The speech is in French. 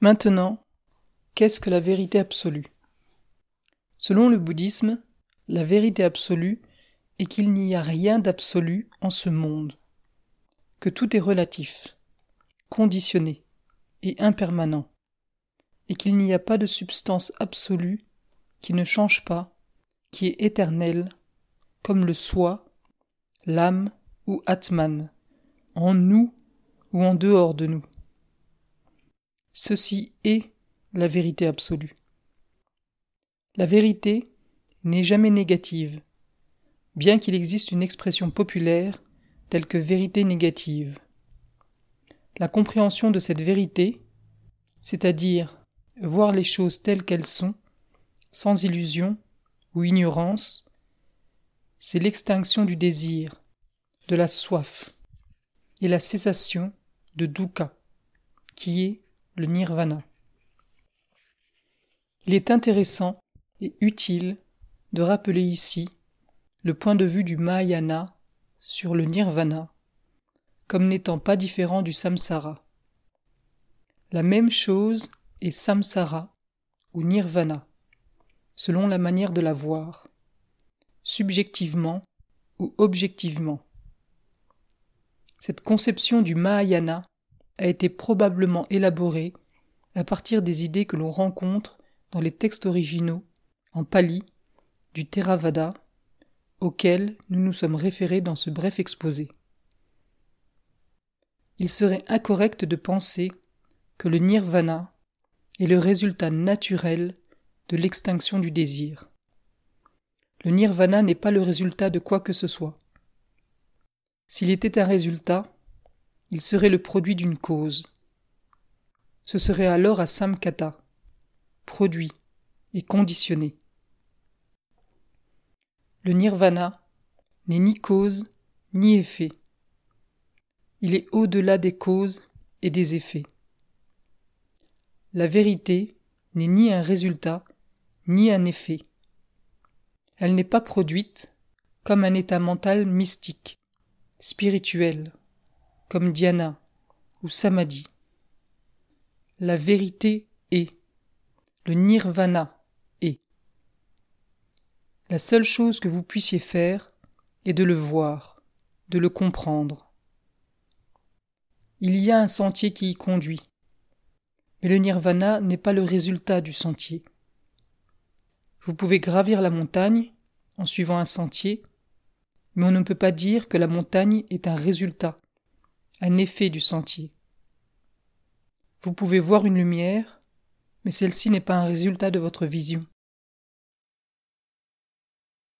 Maintenant, qu'est-ce que la vérité absolue? Selon le bouddhisme, la vérité absolue est qu'il n'y a rien d'absolu en ce monde, que tout est relatif, conditionné et impermanent, et qu'il n'y a pas de substance absolue qui ne change pas, qui est éternelle, comme le soi, l'âme ou Atman, en nous ou en dehors de nous. Ceci est la vérité absolue. La vérité n'est jamais négative, bien qu'il existe une expression populaire telle que vérité négative. La compréhension de cette vérité, c'est-à-dire voir les choses telles qu'elles sont, sans illusion ou ignorance, c'est l'extinction du désir, de la soif et la cessation de dukkha, qui est le nirvana. Il est intéressant et utile de rappeler ici le point de vue du Mahayana sur le nirvana comme n'étant pas différent du samsara. La même chose est samsara ou nirvana, selon la manière de la voir, subjectivement ou objectivement. Cette conception du Mahayana a été probablement élaboré à partir des idées que l'on rencontre dans les textes originaux, en pali, du Theravada, auxquels nous nous sommes référés dans ce bref exposé. Il serait incorrect de penser que le nirvana est le résultat naturel de l'extinction du désir. Le nirvana n'est pas le résultat de quoi que ce soit. S'il était un résultat, il serait le produit d'une cause. Ce serait alors à samkata, produit et conditionné. Le nirvana n'est ni cause ni effet. Il est au-delà des causes et des effets. La vérité n'est ni un résultat ni un effet. Elle n'est pas produite comme un état mental mystique, spirituel, comme Dhyana ou Samadhi. La vérité est. Le nirvana est. La seule chose que vous puissiez faire est de le voir, de le comprendre. Il y a un sentier qui y conduit, mais le nirvana n'est pas le résultat du sentier. Vous pouvez gravir la montagne en suivant un sentier, mais on ne peut pas dire que la montagne est un résultat, un effet du sentier. Vous pouvez voir une lumière, mais celle-ci n'est pas un résultat de votre vision.